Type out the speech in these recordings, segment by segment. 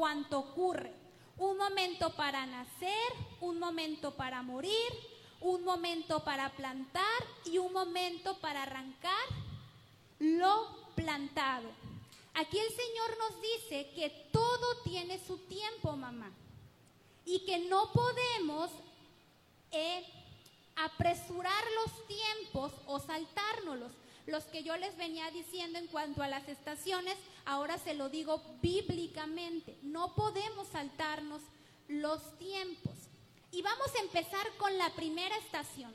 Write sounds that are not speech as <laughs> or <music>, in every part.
cuanto ocurre. Un momento para nacer, un momento para morir, un momento para plantar y un momento para arrancar lo plantado. Aquí el Señor nos dice que todo tiene su tiempo, mamá, y que no podemos eh, apresurar los tiempos o saltárnoslos. Los que yo les venía diciendo en cuanto a las estaciones, ahora se lo digo bíblicamente. No podemos saltarnos los tiempos. Y vamos a empezar con la primera estación.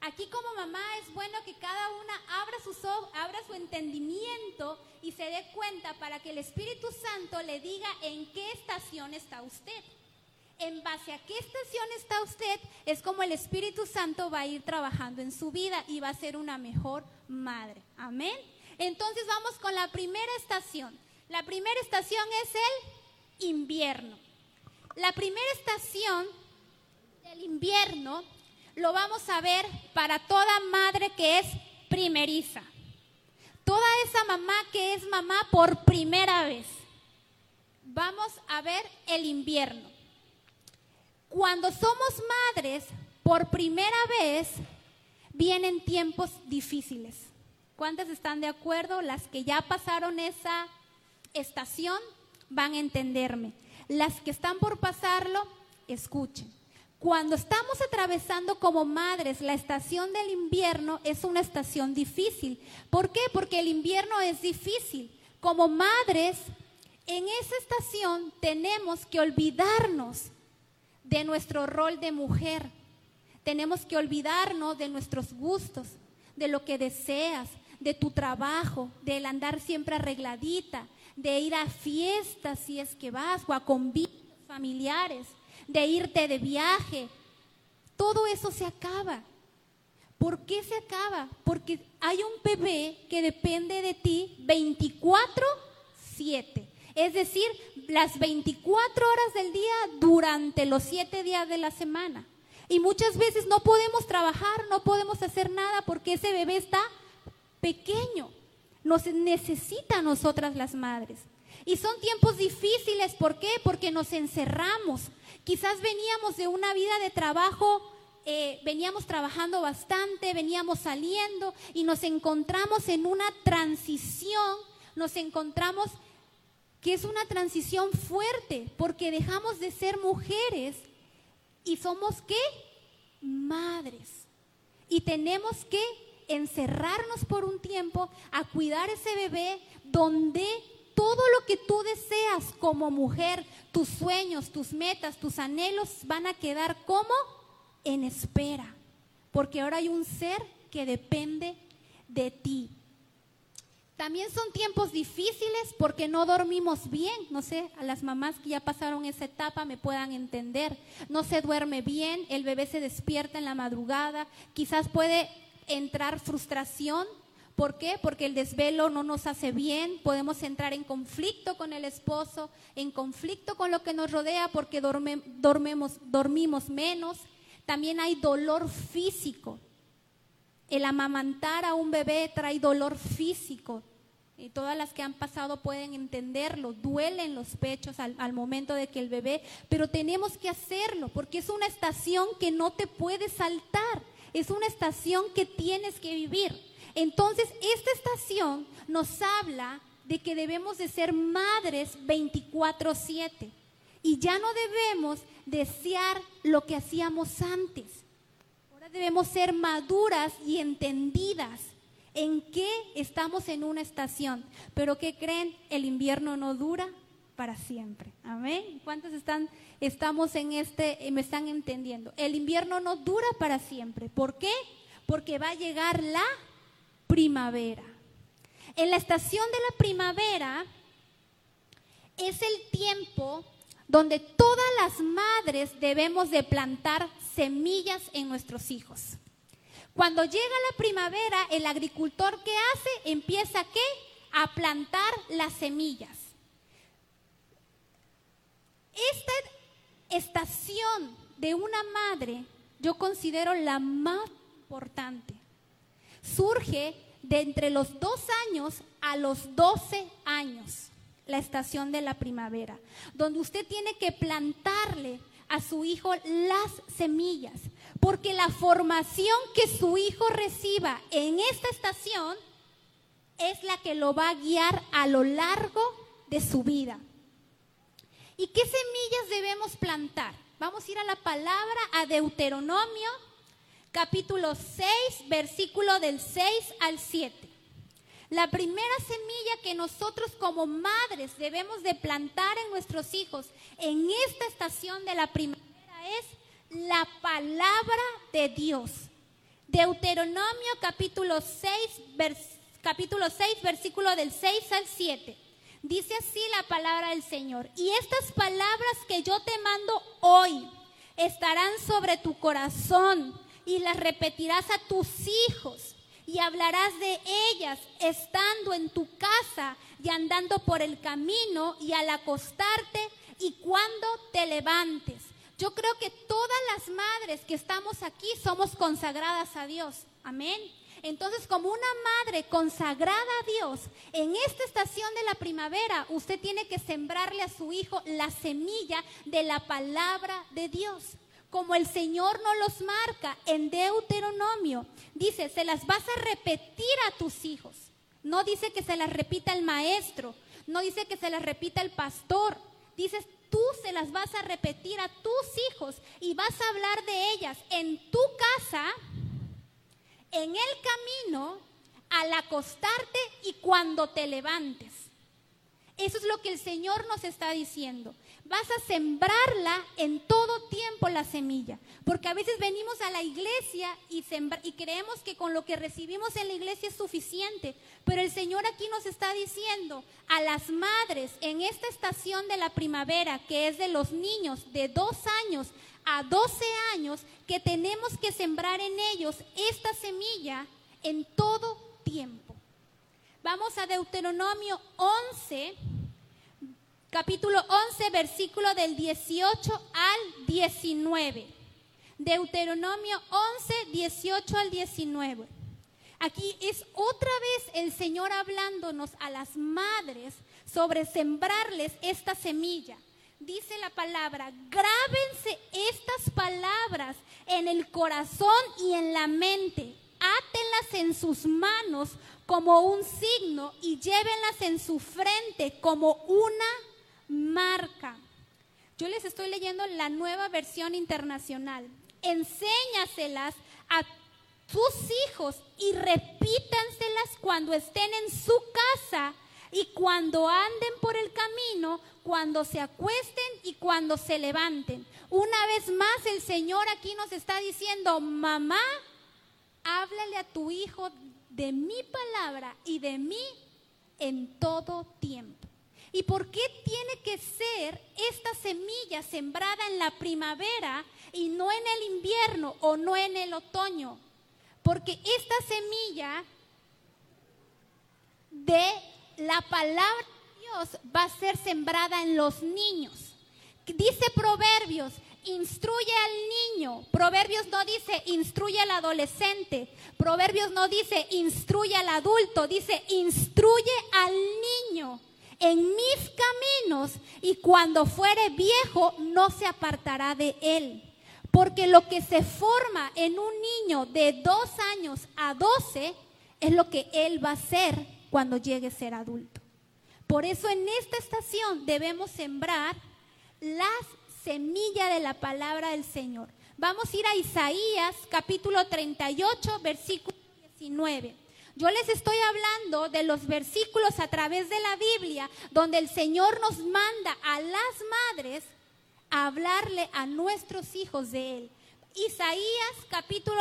Aquí como mamá es bueno que cada una abra, sus abra su entendimiento y se dé cuenta para que el Espíritu Santo le diga en qué estación está usted. En base a qué estación está usted es como el Espíritu Santo va a ir trabajando en su vida y va a ser una mejor madre. Amén. Entonces vamos con la primera estación. La primera estación es el invierno. La primera estación del invierno lo vamos a ver para toda madre que es primeriza. Toda esa mamá que es mamá por primera vez. Vamos a ver el invierno. Cuando somos madres por primera vez, vienen tiempos difíciles. ¿Cuántas están de acuerdo? Las que ya pasaron esa estación van a entenderme. Las que están por pasarlo, escuchen. Cuando estamos atravesando como madres la estación del invierno es una estación difícil. ¿Por qué? Porque el invierno es difícil. Como madres, en esa estación tenemos que olvidarnos de nuestro rol de mujer. Tenemos que olvidarnos de nuestros gustos, de lo que deseas, de tu trabajo, del andar siempre arregladita, de ir a fiestas si es que vas o a convivios familiares de irte de viaje. Todo eso se acaba. ¿Por qué se acaba? Porque hay un bebé que depende de ti 24/7. Es decir, las 24 horas del día durante los 7 días de la semana. Y muchas veces no podemos trabajar, no podemos hacer nada porque ese bebé está pequeño. Nos necesita a nosotras las madres. Y son tiempos difíciles, ¿por qué? Porque nos encerramos, Quizás veníamos de una vida de trabajo, eh, veníamos trabajando bastante, veníamos saliendo y nos encontramos en una transición, nos encontramos que es una transición fuerte, porque dejamos de ser mujeres y somos qué? Madres. Y tenemos que encerrarnos por un tiempo a cuidar ese bebé donde todo lo que tú deseas como mujer, tus sueños, tus metas, tus anhelos van a quedar como en espera, porque ahora hay un ser que depende de ti. También son tiempos difíciles porque no dormimos bien. No sé, a las mamás que ya pasaron esa etapa me puedan entender. No se duerme bien, el bebé se despierta en la madrugada, quizás puede entrar frustración ¿Por qué? Porque el desvelo no nos hace bien, podemos entrar en conflicto con el esposo, en conflicto con lo que nos rodea porque dormimos menos. También hay dolor físico. El amamantar a un bebé trae dolor físico. Y todas las que han pasado pueden entenderlo. Duelen los pechos al, al momento de que el bebé, pero tenemos que hacerlo porque es una estación que no te puedes saltar. Es una estación que tienes que vivir. Entonces, esta estación nos habla de que debemos de ser madres 24/7 y ya no debemos desear lo que hacíamos antes. Ahora debemos ser maduras y entendidas en que estamos en una estación. Pero ¿qué creen? El invierno no dura para siempre. Amén. ¿Cuántos están estamos en este me están entendiendo? El invierno no dura para siempre. ¿Por qué? Porque va a llegar la primavera. En la estación de la primavera es el tiempo donde todas las madres debemos de plantar semillas en nuestros hijos. Cuando llega la primavera, el agricultor ¿qué hace? Empieza ¿qué? A plantar las semillas. Esta estación de una madre yo considero la más importante surge de entre los dos años a los doce años. la estación de la primavera, donde usted tiene que plantarle a su hijo las semillas, porque la formación que su hijo reciba en esta estación es la que lo va a guiar a lo largo de su vida. ¿Y qué semillas debemos plantar? Vamos a ir a la palabra, a Deuteronomio, capítulo 6, versículo del 6 al 7. La primera semilla que nosotros como madres debemos de plantar en nuestros hijos en esta estación de la primavera es la palabra de Dios. Deuteronomio capítulo 6, capítulo 6, versículo del 6 al 7. Dice así la palabra del Señor. Y estas palabras que yo te mando hoy estarán sobre tu corazón y las repetirás a tus hijos y hablarás de ellas estando en tu casa y andando por el camino y al acostarte y cuando te levantes. Yo creo que todas las madres que estamos aquí somos consagradas a Dios. Amén. Entonces, como una madre consagrada a Dios, en esta estación de la primavera, usted tiene que sembrarle a su hijo la semilla de la palabra de Dios. Como el Señor no los marca en Deuteronomio, dice, se las vas a repetir a tus hijos. No dice que se las repita el maestro, no dice que se las repita el pastor. Dices, tú se las vas a repetir a tus hijos y vas a hablar de ellas en tu casa en el camino, al acostarte y cuando te levantes. Eso es lo que el Señor nos está diciendo. Vas a sembrarla en todo tiempo la semilla. Porque a veces venimos a la iglesia y, y, creemos que con lo que recibimos en la iglesia es suficiente. Pero el Señor aquí nos está diciendo a las madres en esta estación de la primavera, que es de los niños de dos años a 12 años que tenemos que sembrar en ellos esta semilla en todo tiempo. Vamos a Deuteronomio 11, capítulo 11, versículo del 18 al 19. Deuteronomio 11, 18 al 19. Aquí es otra vez el Señor hablándonos a las madres sobre sembrarles esta semilla dice la palabra, grábense estas palabras en el corazón y en la mente, átenlas en sus manos como un signo y llévenlas en su frente como una marca. Yo les estoy leyendo la nueva versión internacional. Enséñaselas a tus hijos y repítanselas cuando estén en su casa y cuando anden por el camino, cuando se acuesten y cuando se levanten. Una vez más el Señor aquí nos está diciendo, mamá, háblale a tu hijo de mi palabra y de mí en todo tiempo. ¿Y por qué tiene que ser esta semilla sembrada en la primavera y no en el invierno o no en el otoño? Porque esta semilla de la palabra de Dios va a ser sembrada en los niños. Dice Proverbios, instruye al niño. Proverbios no dice instruye al adolescente. Proverbios no dice instruye al adulto. Dice instruye al en mis caminos y cuando fuere viejo no se apartará de él. Porque lo que se forma en un niño de dos años a doce es lo que él va a ser cuando llegue a ser adulto. Por eso en esta estación debemos sembrar las semillas de la palabra del Señor. Vamos a ir a Isaías capítulo 38, versículo 19. Yo les estoy hablando de los versículos a través de la Biblia donde el Señor nos manda a las madres a hablarle a nuestros hijos de Él. Isaías capítulo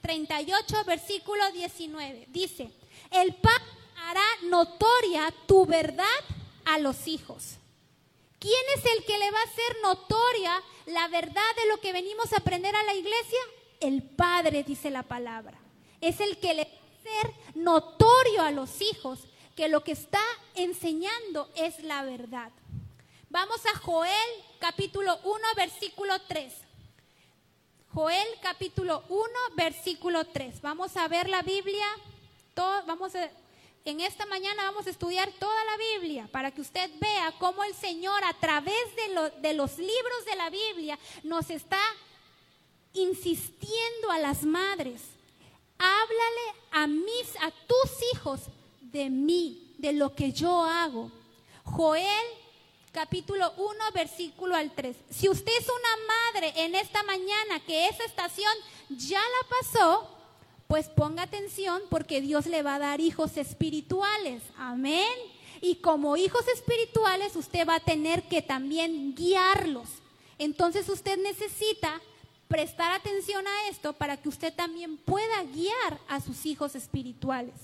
38, versículo 19. Dice, el Padre hará notoria tu verdad a los hijos. ¿Quién es el que le va a hacer notoria la verdad de lo que venimos a aprender a la iglesia? El Padre, dice la palabra. Es el que le hacer notorio a los hijos que lo que está enseñando es la verdad. Vamos a Joel capítulo 1, versículo 3. Joel capítulo 1, versículo 3. Vamos a ver la Biblia. Vamos a en esta mañana vamos a estudiar toda la Biblia para que usted vea cómo el Señor a través de, de los libros de la Biblia nos está insistiendo a las madres. Háblale a mis, a tus hijos de mí, de lo que yo hago. Joel capítulo 1, versículo al 3. Si usted es una madre en esta mañana que esa estación ya la pasó, pues ponga atención porque Dios le va a dar hijos espirituales. Amén. Y como hijos espirituales usted va a tener que también guiarlos. Entonces usted necesita prestar atención a esto para que usted también pueda guiar a sus hijos espirituales.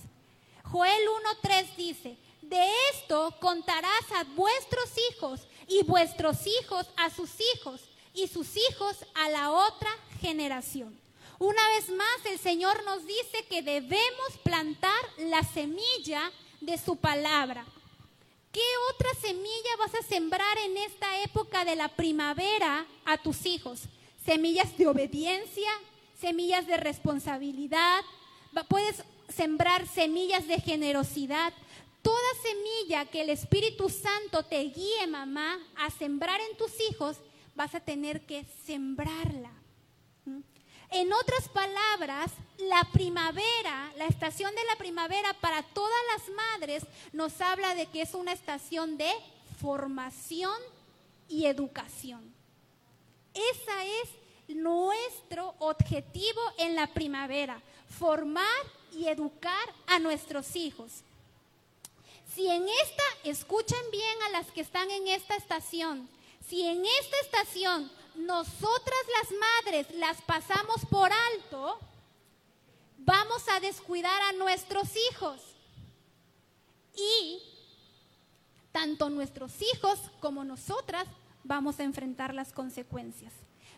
Joel 1.3 dice, de esto contarás a vuestros hijos y vuestros hijos a sus hijos y sus hijos a la otra generación. Una vez más el Señor nos dice que debemos plantar la semilla de su palabra. ¿Qué otra semilla vas a sembrar en esta época de la primavera a tus hijos? Semillas de obediencia, semillas de responsabilidad, puedes sembrar semillas de generosidad, Toda semilla que el Espíritu Santo te guíe, mamá, a sembrar en tus hijos, vas a tener que sembrarla. ¿Mm? En otras palabras, la primavera, la estación de la primavera para todas las madres nos habla de que es una estación de formación y educación. Esa es nuestro objetivo en la primavera, formar y educar a nuestros hijos. Si en esta, escuchen bien a las que están en esta estación, si en esta estación nosotras las madres las pasamos por alto, vamos a descuidar a nuestros hijos. Y tanto nuestros hijos como nosotras vamos a enfrentar las consecuencias.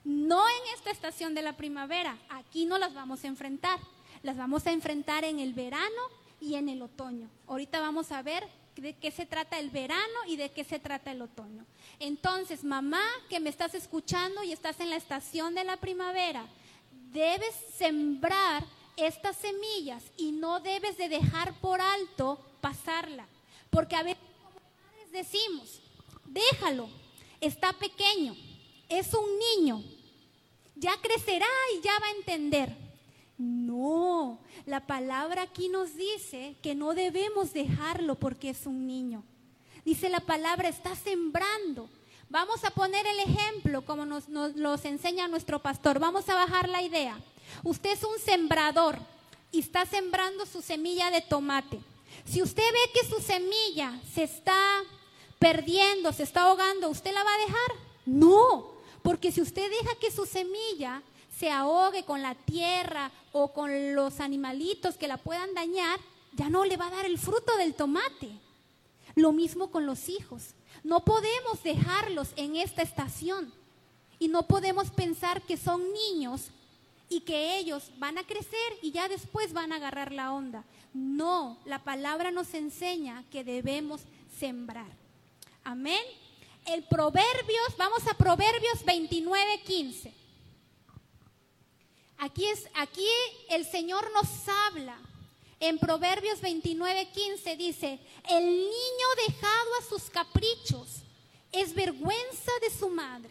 No en esta estación de la primavera, aquí no las vamos a enfrentar, las vamos a enfrentar en el verano y en el otoño. Ahorita vamos a ver de qué se trata el verano y de qué se trata el otoño. Entonces, mamá que me estás escuchando y estás en la estación de la primavera, debes sembrar estas semillas y no debes de dejar por alto pasarla. Porque a veces como padres decimos, déjalo, está pequeño, es un niño, ya crecerá y ya va a entender. No, la palabra aquí nos dice que no debemos dejarlo porque es un niño. Dice la palabra, está sembrando. Vamos a poner el ejemplo como nos, nos enseña nuestro pastor. Vamos a bajar la idea. Usted es un sembrador y está sembrando su semilla de tomate. Si usted ve que su semilla se está perdiendo, se está ahogando, ¿usted la va a dejar? No, porque si usted deja que su semilla se ahogue con la tierra o con los animalitos que la puedan dañar, ya no le va a dar el fruto del tomate. Lo mismo con los hijos. No podemos dejarlos en esta estación y no podemos pensar que son niños y que ellos van a crecer y ya después van a agarrar la onda. No, la palabra nos enseña que debemos sembrar. Amén. El Proverbios, vamos a Proverbios 29, 15. Aquí, es, aquí el Señor nos habla. En Proverbios 29, 15 dice, el niño dejado a sus caprichos es vergüenza de su madre.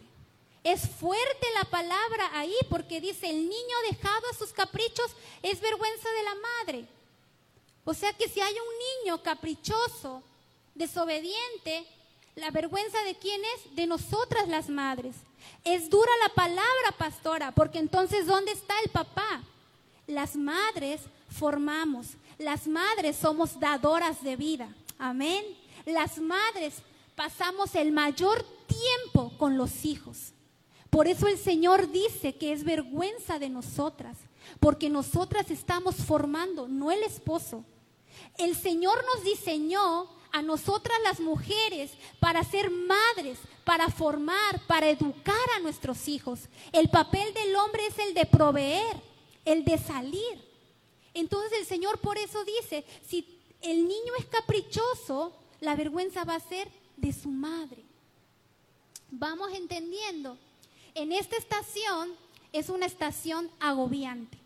Es fuerte la palabra ahí porque dice, el niño dejado a sus caprichos es vergüenza de la madre. O sea que si hay un niño caprichoso, desobediente, la vergüenza de quién es? De nosotras las madres. Es dura la palabra, pastora, porque entonces ¿dónde está el papá? Las madres formamos, las madres somos dadoras de vida. Amén. Las madres pasamos el mayor tiempo con los hijos. Por eso el Señor dice que es vergüenza de nosotras, porque nosotras estamos formando, no el esposo. El Señor nos diseñó a nosotras las mujeres para ser madres, para formar, para educar a nuestros hijos. El papel del hombre es el de proveer, el de salir. Entonces el Señor por eso dice, si el niño es caprichoso, la vergüenza va a ser de su madre. Vamos entendiendo. En esta estación es una estación agobiante.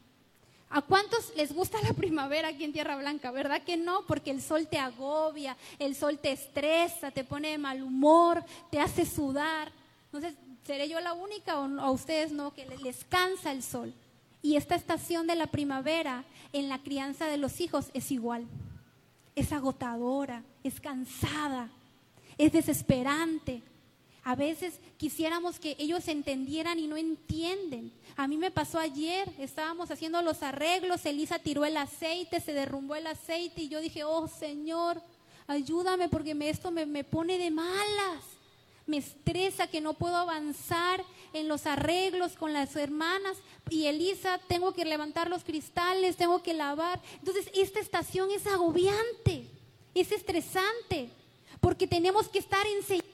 ¿A cuántos les gusta la primavera aquí en Tierra Blanca? ¿Verdad que no? Porque el sol te agobia, el sol te estresa, te pone de mal humor, te hace sudar. Entonces, ¿seré yo la única o a ustedes no? Que les cansa el sol. Y esta estación de la primavera en la crianza de los hijos es igual. Es agotadora, es cansada, es desesperante. A veces quisiéramos que ellos entendieran y no entienden. A mí me pasó ayer, estábamos haciendo los arreglos, Elisa tiró el aceite, se derrumbó el aceite y yo dije, oh Señor, ayúdame porque esto me, me pone de malas. Me estresa que no puedo avanzar en los arreglos con las hermanas y Elisa, tengo que levantar los cristales, tengo que lavar. Entonces, esta estación es agobiante, es estresante, porque tenemos que estar enseñando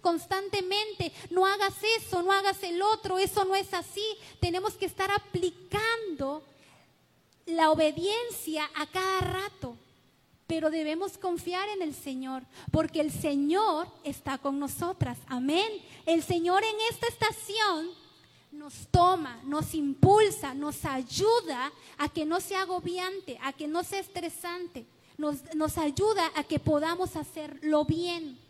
constantemente, no hagas eso, no hagas el otro, eso no es así. Tenemos que estar aplicando la obediencia a cada rato. Pero debemos confiar en el Señor, porque el Señor está con nosotras. Amén. El Señor en esta estación nos toma, nos impulsa, nos ayuda a que no sea agobiante, a que no sea estresante. Nos, nos ayuda a que podamos hacerlo bien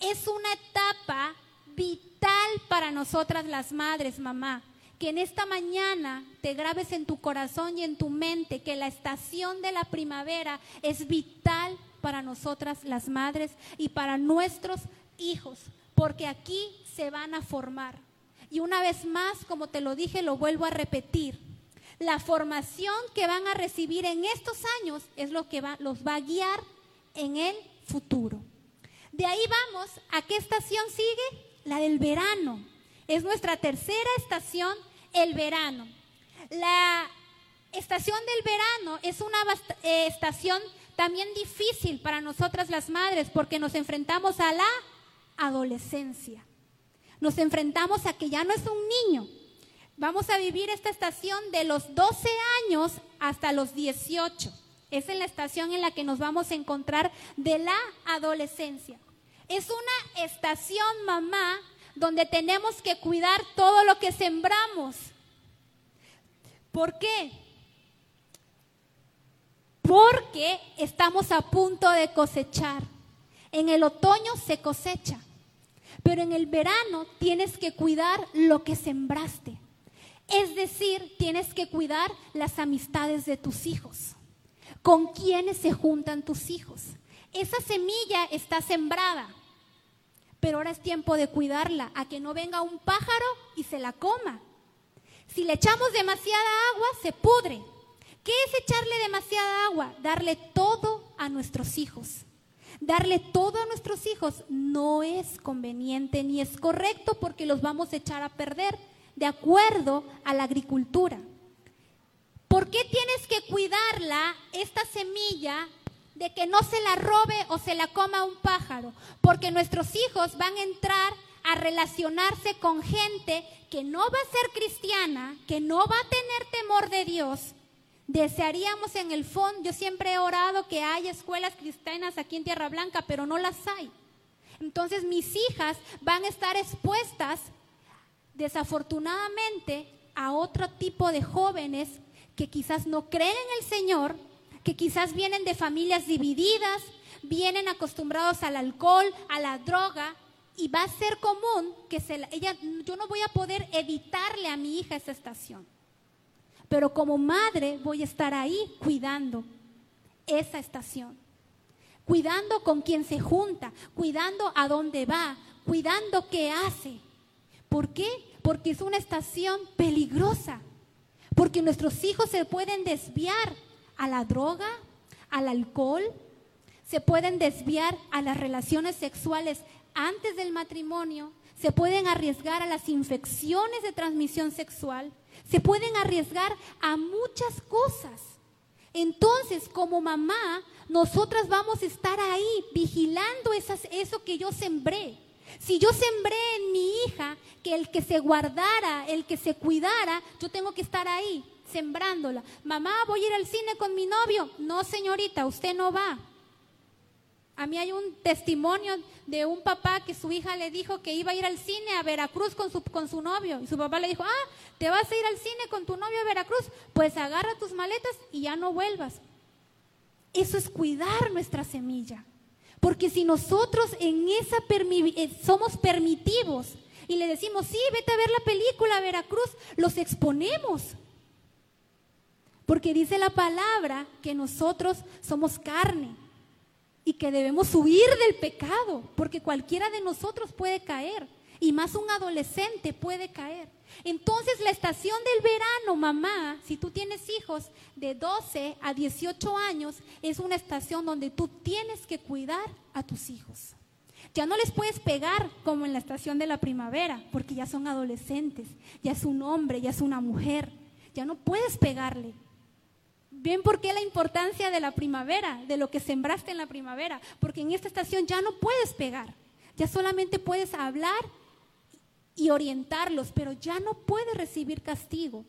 es una etapa vital para nosotras las madres, mamá. Que en esta mañana te grabes en tu corazón y en tu mente que la estación de la primavera es vital para nosotras las madres y para nuestros hijos, porque aquí se van a formar. Y una vez más, como te lo dije, lo vuelvo a repetir. La formación que van a recibir en estos años es lo que los va a guiar en el futuro. De ahí vamos, ¿a qué estación sigue? La del verano. Es nuestra tercera estación, el verano. La estación del verano es una eh, estación también difícil para nosotras las madres porque nos enfrentamos a la adolescencia. Nos enfrentamos a que ya no es un niño. Vamos a vivir esta estación de los 12 años hasta los 18. Es en la estación en la que nos vamos a encontrar de la adolescencia. Es una estación, mamá, donde tenemos que cuidar todo lo que sembramos. ¿Por qué? Porque estamos a punto de cosechar. En el otoño se cosecha, pero en el verano tienes que cuidar lo que sembraste. Es decir, tienes que cuidar las amistades de tus hijos. ¿Con quiénes se juntan tus hijos? Esa semilla está sembrada pero ahora es tiempo de cuidarla, a que no venga un pájaro y se la coma. Si le echamos demasiada agua, se pudre. ¿Qué es echarle demasiada agua? Darle todo a nuestros hijos. Darle todo a nuestros hijos no es conveniente ni es correcto porque los vamos a echar a perder de acuerdo a la agricultura. ¿Por qué tienes que cuidarla, esta semilla, de que no se la robe o se la coma un pájaro, porque nuestros hijos van a entrar a relacionarse con gente que no va a ser cristiana, que no va a tener temor de Dios. Desearíamos en el fondo, yo siempre he orado que haya escuelas cristianas aquí en Tierra Blanca, pero no las hay. Entonces mis hijas van a estar expuestas, desafortunadamente, a otro tipo de jóvenes que quizás no creen en el Señor, que quizás vienen de familias divididas, vienen acostumbrados al alcohol, a la droga, y va a ser común que se ella, yo no voy a poder evitarle a mi hija esa estación. Pero como madre voy a estar ahí cuidando esa estación, cuidando con quién se junta, cuidando a dónde va, cuidando qué hace. ¿Por qué? Porque es una estación peligrosa, porque nuestros hijos se pueden desviar a la droga, al alcohol, se pueden desviar a las relaciones sexuales antes del matrimonio, se pueden arriesgar a las infecciones de transmisión sexual, se pueden arriesgar a muchas cosas. Entonces, como mamá, nosotras vamos a estar ahí vigilando eso que yo sembré. Si yo sembré en mi hija que el que se guardara, el que se cuidara, yo tengo que estar ahí sembrándola. Mamá, voy a ir al cine con mi novio. No, señorita, usted no va. A mí hay un testimonio de un papá que su hija le dijo que iba a ir al cine a Veracruz con su, con su novio. Y su papá le dijo, ah, ¿te vas a ir al cine con tu novio a Veracruz? Pues agarra tus maletas y ya no vuelvas. Eso es cuidar nuestra semilla. Porque si nosotros en esa eh, somos permitivos y le decimos, sí, vete a ver la película Veracruz, los exponemos. Porque dice la palabra que nosotros somos carne y que debemos huir del pecado, porque cualquiera de nosotros puede caer, y más un adolescente puede caer. Entonces la estación del verano, mamá, si tú tienes hijos de 12 a 18 años, es una estación donde tú tienes que cuidar a tus hijos. Ya no les puedes pegar como en la estación de la primavera, porque ya son adolescentes, ya es un hombre, ya es una mujer, ya no puedes pegarle. ¿Ven por qué la importancia de la primavera, de lo que sembraste en la primavera? Porque en esta estación ya no puedes pegar, ya solamente puedes hablar y orientarlos, pero ya no puedes recibir castigo.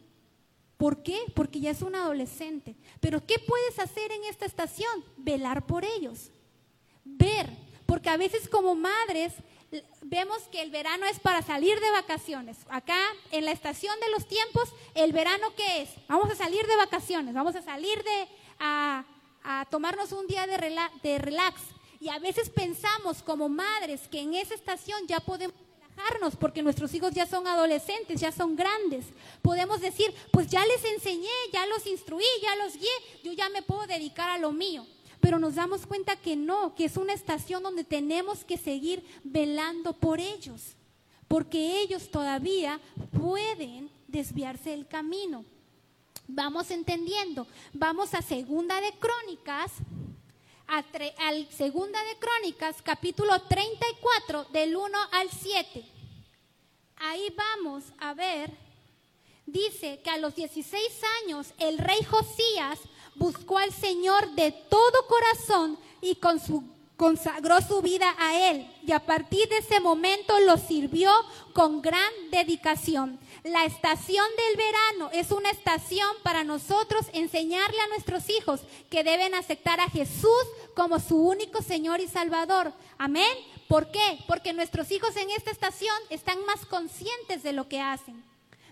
¿Por qué? Porque ya es un adolescente. Pero ¿qué puedes hacer en esta estación? Velar por ellos. Ver, porque a veces como madres vemos que el verano es para salir de vacaciones. Acá en la estación de los tiempos, el verano qué es? Vamos a salir de vacaciones, vamos a salir de a, tomarnos un día de, de relax. Y a veces pensamos como madres que en esa estación ya podemos porque nuestros hijos ya son adolescentes, ya son grandes. Podemos decir, pues ya les enseñé, ya los instruí, ya los guié, yo ya me puedo dedicar a lo mío pero nos damos cuenta que no, que es una estación donde tenemos que seguir velando por ellos, porque ellos todavía pueden desviarse del camino. Vamos entendiendo, vamos a Segunda de Crónicas, al Segunda de Crónicas, capítulo 34, del 1 al 7. Ahí vamos a ver, dice que a los 16 años el rey Josías buscó al Señor de todo corazón y con su, consagró su vida a Él. Y a partir de ese momento lo sirvió con gran dedicación. La estación del verano es una estación para nosotros enseñarle a nuestros hijos que deben aceptar a Jesús como su único Señor y Salvador. Amén. ¿Por qué? Porque nuestros hijos en esta estación están más conscientes de lo que hacen.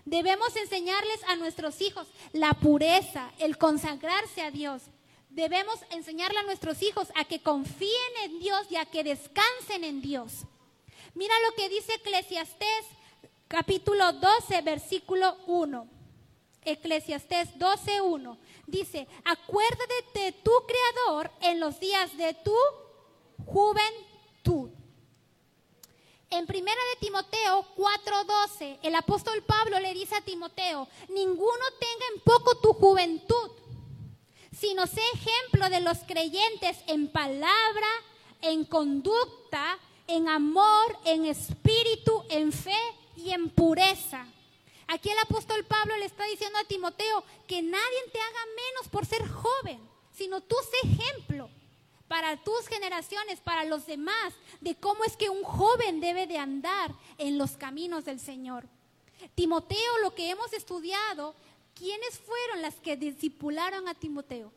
Debemos enseñarles a nuestros hijos la pureza, el consagrarse a Dios. Debemos enseñarle a nuestros hijos a que confíen en Dios y a que descansen en Dios. Mira lo que dice Eclesiastés capítulo 12, versículo 1. Eclesiastés 12, 1. Dice, acuérdate de tu Creador en los días de tu juventud. En primera de Timoteo 4:12, el apóstol Pablo le dice a Timoteo, ninguno tenga en poco tu juventud, sino sé ejemplo de los creyentes en palabra, en conducta, en amor, en espíritu, en fe y en pureza. Aquí el apóstol Pablo le está diciendo a Timoteo que nadie te haga menos por ser joven, sino tú sé ejemplo para tus generaciones, para los demás, de cómo es que un joven debe de andar en los caminos del Señor. Timoteo, lo que hemos estudiado, ¿quiénes fueron las que discipularon a Timoteo?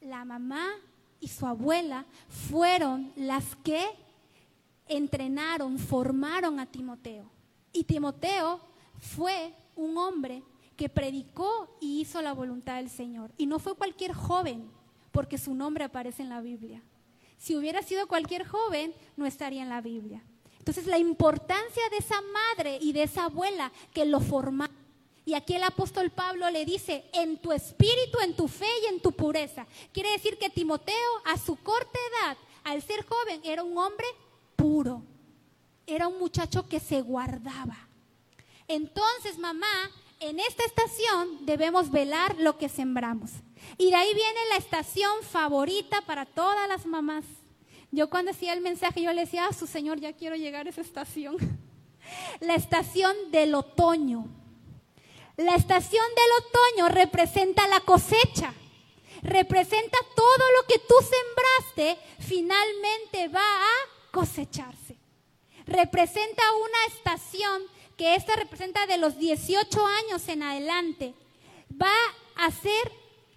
La mamá y su abuela fueron las que entrenaron, formaron a Timoteo. Y Timoteo fue un hombre que predicó y hizo la voluntad del Señor. Y no fue cualquier joven, porque su nombre aparece en la Biblia. Si hubiera sido cualquier joven, no estaría en la Biblia. Entonces la importancia de esa madre y de esa abuela que lo formaron. Y aquí el apóstol Pablo le dice, en tu espíritu, en tu fe y en tu pureza. Quiere decir que Timoteo a su corta edad, al ser joven, era un hombre puro. Era un muchacho que se guardaba. Entonces, mamá, en esta estación debemos velar lo que sembramos. Y de ahí viene la estación favorita para todas las mamás. Yo cuando hacía el mensaje, yo le decía, a su Señor, ya quiero llegar a esa estación. <laughs> La estación del otoño. La estación del otoño representa la cosecha. Representa todo lo que tú sembraste, finalmente va a cosecharse. Representa una estación que esta representa de los 18 años en adelante, va a ser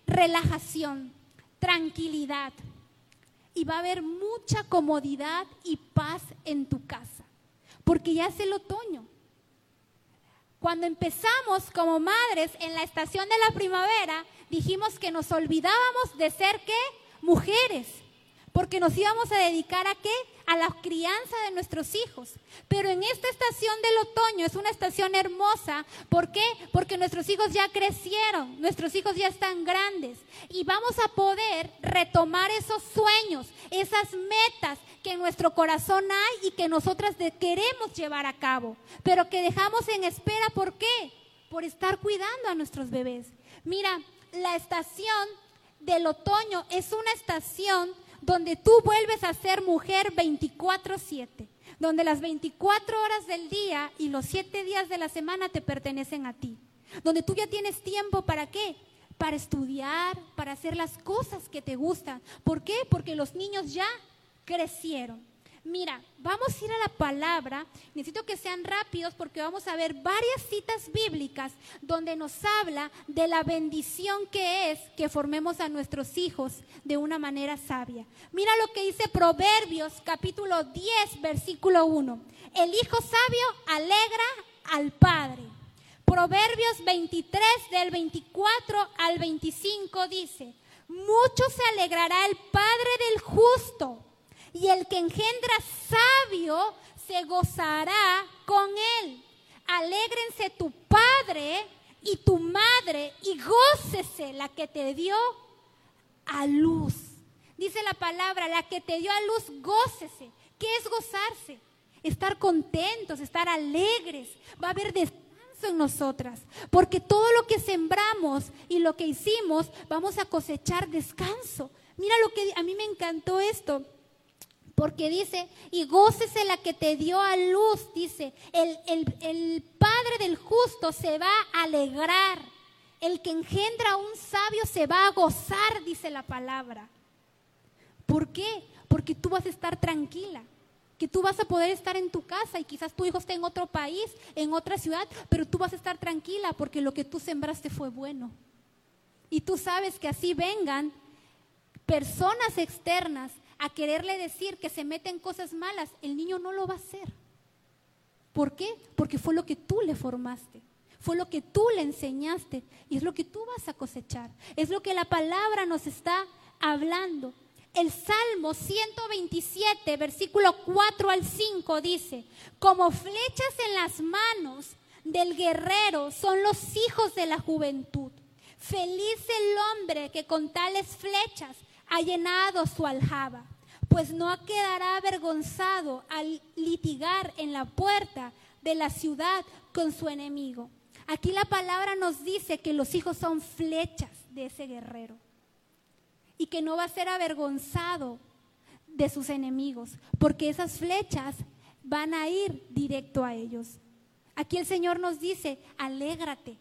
relajación, tranquilidad y va a haber mucha comodidad y paz en tu casa, porque ya es el otoño. Cuando empezamos como madres en la estación de la primavera, dijimos que nos olvidábamos de ser qué? Mujeres, porque nos íbamos a dedicar a qué? A la crianza de nuestros hijos. Pero en esta estación del otoño es una estación hermosa. ¿Por qué? Porque nuestros hijos ya crecieron, nuestros hijos ya están grandes y vamos a poder retomar esos sueños, esas metas que en nuestro corazón hay y que nosotras queremos llevar a cabo, pero que dejamos en espera. ¿Por qué? Por estar cuidando a nuestros bebés. Mira, la estación del otoño es una estación donde tú vuelves a ser mujer 24/7, donde las 24 horas del día y los 7 días de la semana te pertenecen a ti, donde tú ya tienes tiempo para qué? Para estudiar, para hacer las cosas que te gustan. ¿Por qué? Porque los niños ya crecieron. Mira, vamos a ir a la palabra. Necesito que sean rápidos porque vamos a ver varias citas bíblicas donde nos habla de la bendición que es que formemos a nuestros hijos de una manera sabia. Mira lo que dice Proverbios capítulo 10, versículo 1. El hijo sabio alegra al padre. Proverbios 23 del 24 al 25 dice, mucho se alegrará el padre del justo y el que engendra sabio se gozará con él. Alégrense tu padre y tu madre y gócese la que te dio a luz. Dice la palabra, la que te dio a luz, gócese. ¿Qué es gozarse? Estar contentos, estar alegres. Va a haber descanso en nosotras, porque todo lo que sembramos y lo que hicimos, vamos a cosechar descanso. Mira lo que a mí me encantó esto. Porque dice, y gócese la que te dio a luz, dice, el, el, Padre del justo se va a alegrar, el que engendra a un sabio se va a gozar, dice la palabra. ¿Por qué? Porque tú vas a estar tranquila, que tú vas a poder estar en tu casa y quizás tu hijo esté en otro país, en otra ciudad, pero tú vas a estar tranquila porque lo que tú sembraste fue bueno. Y tú sabes que así vengan personas externas a quererle decir que se mete en cosas malas, el niño no lo va a hacer. ¿Por qué? Porque fue lo que tú le formaste, fue lo que tú le enseñaste y es lo que tú vas a cosechar. Es lo que la palabra nos está hablando. El Salmo 127, versículo 4 al 5 dice, como flechas en las manos del guerrero son los hijos de la juventud. Feliz el hombre que con tales flechas ha llenado su aljaba pues no quedará avergonzado al litigar en la puerta de la ciudad con su enemigo. Aquí la palabra nos dice que los hijos son flechas de ese guerrero y que no va a ser avergonzado de sus enemigos, porque esas flechas van a ir directo a ellos. Aquí el Señor nos dice, alégrate,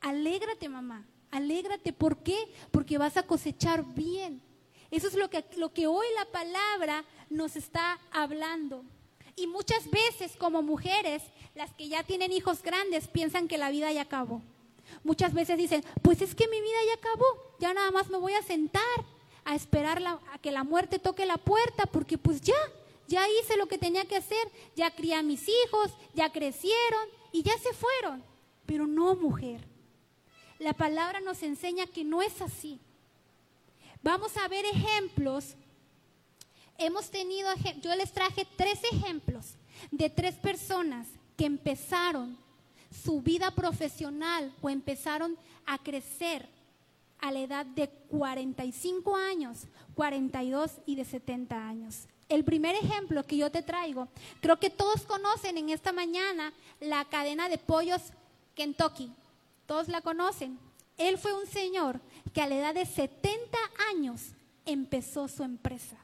alégrate mamá, alégrate. ¿Por qué? Porque vas a cosechar bien. Eso es lo que, lo que hoy la palabra nos está hablando. Y muchas veces como mujeres, las que ya tienen hijos grandes, piensan que la vida ya acabó. Muchas veces dicen, pues es que mi vida ya acabó, ya nada más me voy a sentar a esperar a que la muerte toque la puerta, porque pues ya, ya hice lo que tenía que hacer, ya crié a mis hijos, ya crecieron y ya se fueron. Pero no, mujer. La palabra nos enseña que no es así. Vamos a ver ejemplos. Hemos tenido, yo les traje tres ejemplos de tres personas que empezaron su vida profesional o empezaron a crecer a la edad de 45 años, 42 y de 70 años. El primer ejemplo que yo te traigo, creo que todos conocen en esta mañana la cadena de pollos Kentucky. Todos la conocen. Él fue un señor que a la edad de 70 años empezó su empresa.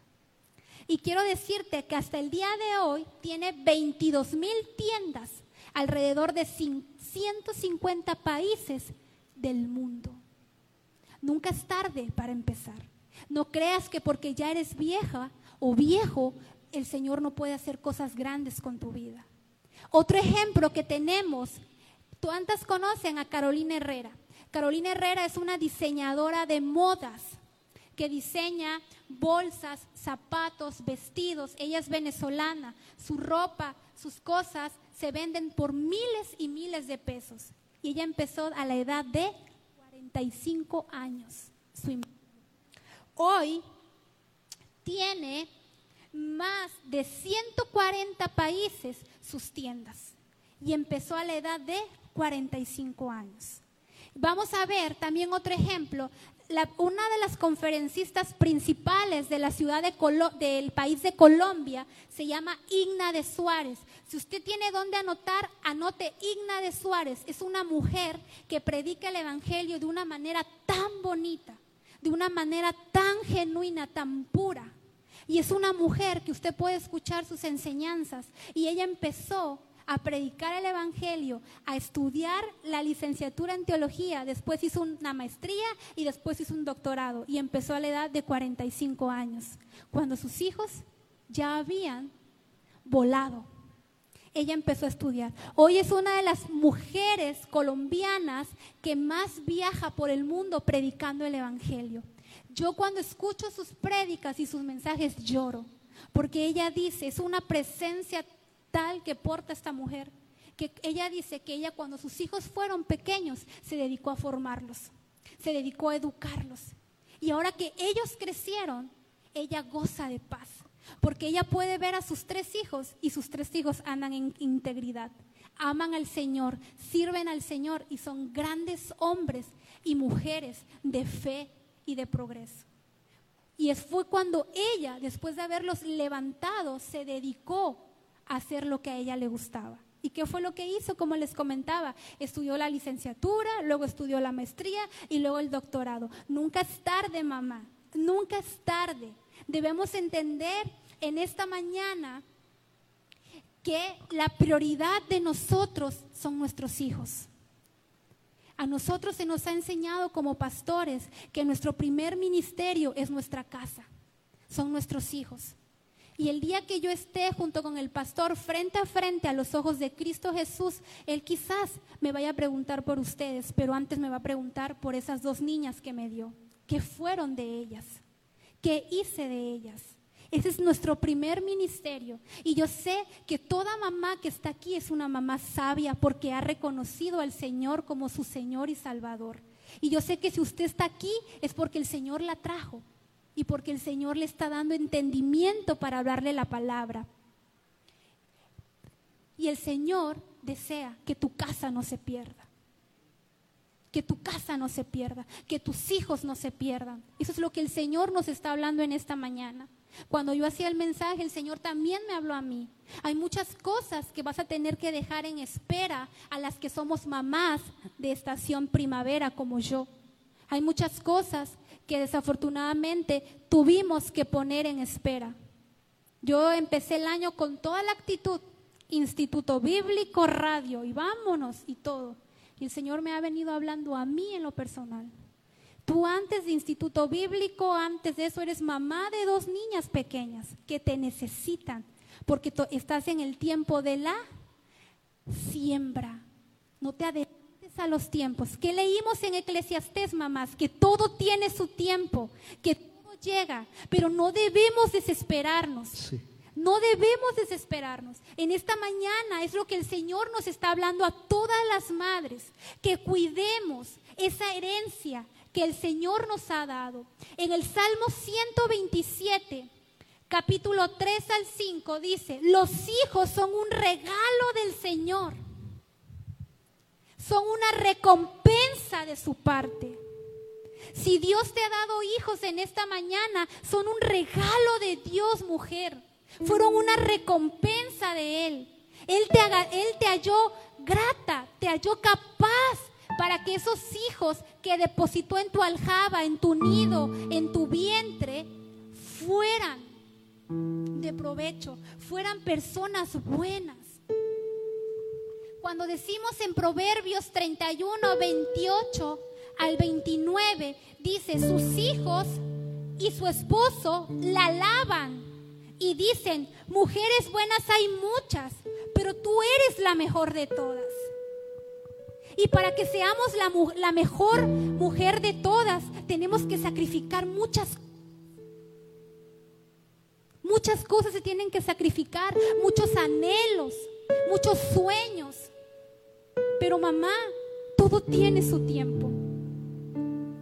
Y quiero decirte que hasta el día de hoy tiene 22 mil tiendas alrededor de 150 países del mundo. Nunca es tarde para empezar. No creas que porque ya eres vieja o viejo, el Señor no puede hacer cosas grandes con tu vida. Otro ejemplo que tenemos, ¿cuántas conocen a Carolina Herrera? Carolina Herrera es una diseñadora de modas que diseña bolsas, zapatos, vestidos. Ella es venezolana. Su ropa, sus cosas se venden por miles y miles de pesos. Y ella empezó a la edad de 45 años. Hoy tiene más de 140 países sus tiendas y empezó a la edad de 45 años. Vamos a ver también otro ejemplo. una de las conferencistas principales de la ciudad de del país de Colombia se llama Igna de Suárez. Si usted tiene dónde anotar, anote Igna de Suárez. Es una mujer que predica el Evangelio de una manera tan bonita, de una manera tan genuina, tan pura. Y es una mujer que usted puede escuchar sus enseñanzas. Y ella empezó a predicar el Evangelio, a estudiar la licenciatura en teología, después hizo una maestría y después hizo un doctorado y empezó a la edad de 45 años, cuando sus hijos ya habían volado. Ella empezó a estudiar. Hoy es una de las mujeres colombianas que más viaja por el mundo predicando el Evangelio. Yo cuando escucho sus prédicas y sus mensajes lloro, porque ella dice, es una presencia tal que porta esta mujer, que ella dice que ella cuando sus hijos fueron pequeños se dedicó a formarlos, se dedicó a educarlos. Y ahora que ellos crecieron, ella goza de paz, porque ella puede ver a sus tres hijos y sus tres hijos andan en integridad, aman al Señor, sirven al Señor y son grandes hombres y mujeres de fe y de progreso. Y fue cuando ella, después de haberlos levantado, se dedicó hacer lo que a ella le gustaba. ¿Y qué fue lo que hizo? Como les comentaba, estudió la licenciatura, luego estudió la maestría y luego el doctorado. Nunca es tarde, mamá, nunca es tarde. Debemos entender en esta mañana que la prioridad de nosotros son nuestros hijos. A nosotros se nos ha enseñado como pastores que nuestro primer ministerio es nuestra casa, son nuestros hijos. Y el día que yo esté junto con el pastor frente a frente a los ojos de Cristo Jesús, Él quizás me vaya a preguntar por ustedes, pero antes me va a preguntar por esas dos niñas que me dio. ¿Qué fueron de ellas? ¿Qué hice de ellas? Ese es nuestro primer ministerio. Y yo sé que toda mamá que está aquí es una mamá sabia porque ha reconocido al Señor como su Señor y Salvador. Y yo sé que si usted está aquí es porque el Señor la trajo y porque el Señor le está dando entendimiento para hablarle la palabra. Y el Señor desea que tu casa no se pierda. Que tu casa no se pierda, que tus hijos no se pierdan. Eso es lo que el Señor nos está hablando en esta mañana. Cuando yo hacía el mensaje, el Señor también me habló a mí. Hay muchas cosas que vas a tener que dejar en espera a las que somos mamás de estación primavera como yo. Hay muchas cosas que desafortunadamente tuvimos que poner en espera. Yo empecé el año con toda la actitud, Instituto Bíblico, radio, y vámonos y todo. Y el Señor me ha venido hablando a mí en lo personal. Tú antes de Instituto Bíblico, antes de eso eres mamá de dos niñas pequeñas que te necesitan, porque estás en el tiempo de la siembra. No te adelantes a los tiempos. Que leímos en Eclesiastés, mamás, que todo tiene su tiempo, que todo llega, pero no debemos desesperarnos. No debemos desesperarnos. En esta mañana es lo que el Señor nos está hablando a todas las madres, que cuidemos esa herencia que el Señor nos ha dado. En el Salmo 127, capítulo 3 al 5 dice, los hijos son un regalo del Señor son una recompensa de su parte. Si Dios te ha dado hijos en esta mañana, son un regalo de Dios, mujer. Fueron una recompensa de Él. Él te, halló grata, te halló capaz para que esos hijos que depositó en tu aljaba, en tu nido, en tu vientre, fueran de provecho, fueran personas buenas. Cuando decimos en Proverbios 31, 28 al 29, dice, sus hijos y su esposo la alaban y dicen, mujeres buenas hay muchas, pero tú eres la mejor de todas. Y para que seamos la, la mejor mujer de todas, tenemos que sacrificar muchas Muchas cosas se tienen que sacrificar, muchos anhelos, muchos sueños. Pero mamá, todo tiene su tiempo.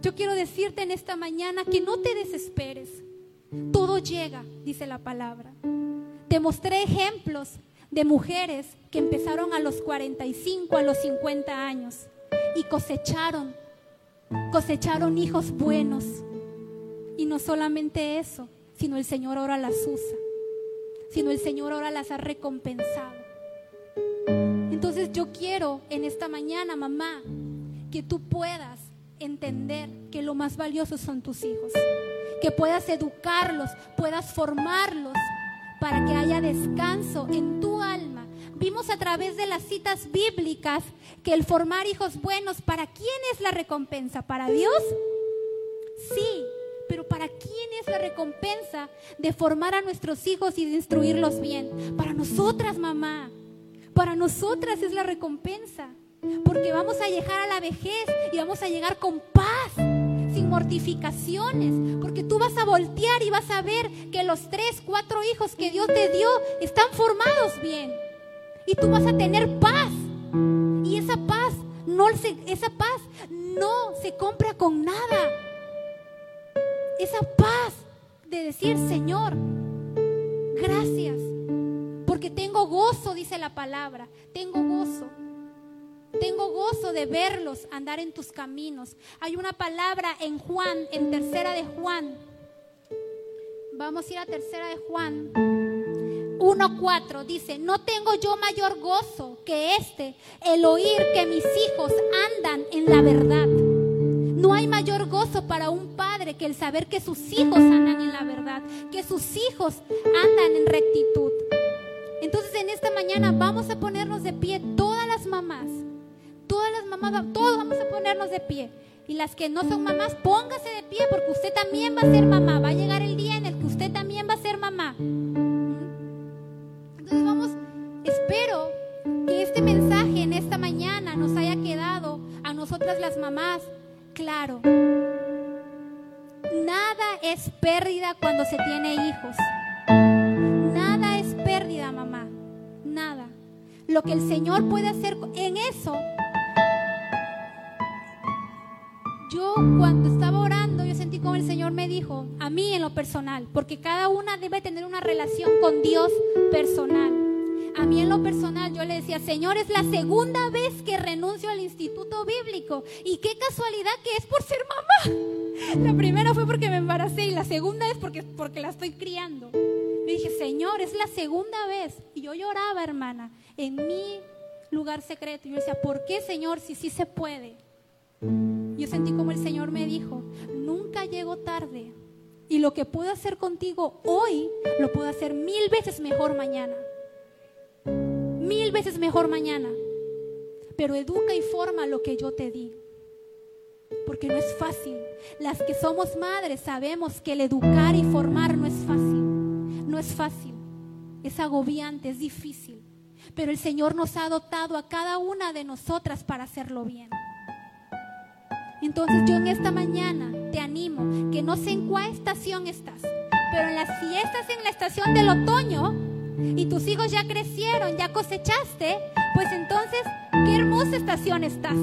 Yo quiero decirte en esta mañana que no te desesperes. Todo llega, dice la palabra. Te mostré ejemplos de mujeres que empezaron a los 45, a los 50 años y cosecharon, cosecharon hijos buenos. Y no solamente eso, sino el Señor ahora las usa, sino el Señor ahora las ha recompensado. Entonces yo quiero en esta mañana, mamá, que tú puedas entender que lo más valioso son tus hijos, que puedas educarlos, puedas formarlos para que haya descanso en tu alma. Vimos a través de las citas bíblicas que el formar hijos buenos, ¿para quién es la recompensa? ¿Para Dios? Sí, pero ¿para quién es la recompensa de formar a nuestros hijos y de instruirlos bien? Para nosotras, mamá. Para nosotras es la recompensa. Porque vamos a llegar a la vejez y vamos a llegar con paz, sin mortificaciones. Porque tú vas a voltear y vas a ver que los tres, cuatro hijos que Dios te dio están formados bien. Y tú vas a tener paz. Y esa paz no se, esa paz no se compra con nada. Esa paz de decir, Señor, gracias. Porque tengo gozo, dice la palabra. Tengo gozo. Tengo gozo de verlos andar en tus caminos. Hay una palabra en Juan, en tercera de Juan. Vamos a ir a tercera de Juan. 1.4 dice, no tengo yo mayor gozo que este, el oír que mis hijos andan en la verdad. No hay mayor gozo para un padre que el saber que sus hijos andan en la verdad, que sus hijos andan en rectitud. Entonces en esta mañana vamos a ponernos de pie todas las mamás Todas las mamás, todos vamos a ponernos de pie. Y las que no son mamás, póngase de pie porque usted también va a ser mamá. Va a llegar el día en el que usted también va a ser mamá. Entonces vamos, espero que este mensaje en esta mañana nos haya quedado a nosotras las mamás claro. Nada es pérdida cuando se tiene hijos. Lo que el Señor puede hacer en eso yo cuando estaba orando, yo sentí como el Señor me dijo, a mí en lo personal, porque cada una debe tener una relación con Dios personal. A mí en lo personal yo le decía, Señor, es la segunda vez que renuncio al instituto bíblico. Y qué casualidad que es por ser mamá. La primera fue porque me embaracé y la segunda es porque, porque la estoy criando. Señor, es la segunda vez. Y yo lloraba, hermana, en mi lugar secreto. Yo decía, ¿por qué, Señor, si sí se puede? Yo sentí como el Señor me dijo, nunca llego tarde. Y lo que puedo hacer contigo hoy, lo puedo hacer mil veces mejor mañana. Mil veces mejor mañana. Pero educa y forma lo que yo te di. Porque no es fácil. Las que somos madres sabemos que el educar y formar no es fácil. Es agobiante, es difícil. Pero el Señor nos ha dotado a cada una de nosotras para hacerlo bien. Entonces yo en esta mañana te animo que no sé en cuál estación estás, pero si estás en la estación del otoño y tus hijos ya crecieron, ya cosechaste, pues entonces qué hermosa estación estás.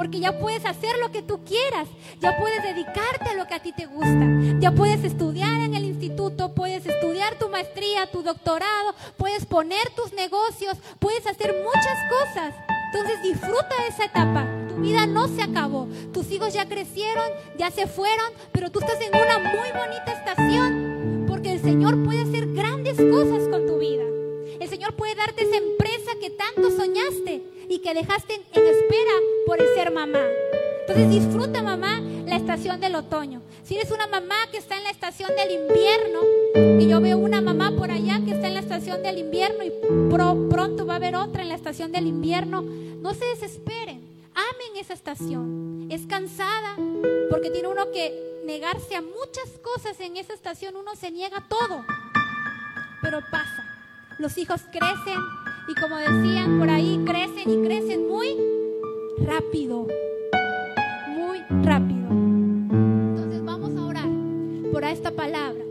Porque ya puedes hacer lo que tú quieras, ya puedes dedicarte a lo que a ti te gusta, ya puedes estudiar en el instituto, puedes estudiar tu maestría, tu doctorado, puedes poner tus negocios, puedes hacer muchas cosas. Entonces disfruta de esa etapa vida no se acabó. Tus hijos ya crecieron, ya se fueron, pero tú estás en una muy bonita estación porque el Señor puede hacer grandes cosas con tu vida. El Señor puede darte esa empresa que tanto soñaste y que dejaste en, espera por el ser mamá. Entonces disfruta, mamá, la estación del otoño. Si eres una mamá que está en la estación del invierno, y yo veo una mamá por allá que está en la estación del invierno y pronto va a haber otra en la estación del invierno, no se desesperen. Amen esa estación. Es cansada porque tiene uno que negarse a muchas cosas en esa estación. Uno se niega todo. Pero pasa. Los hijos crecen y como decían por ahí, crecen y crecen muy rápido, muy rápido. Entonces vamos a orar por esta palabra.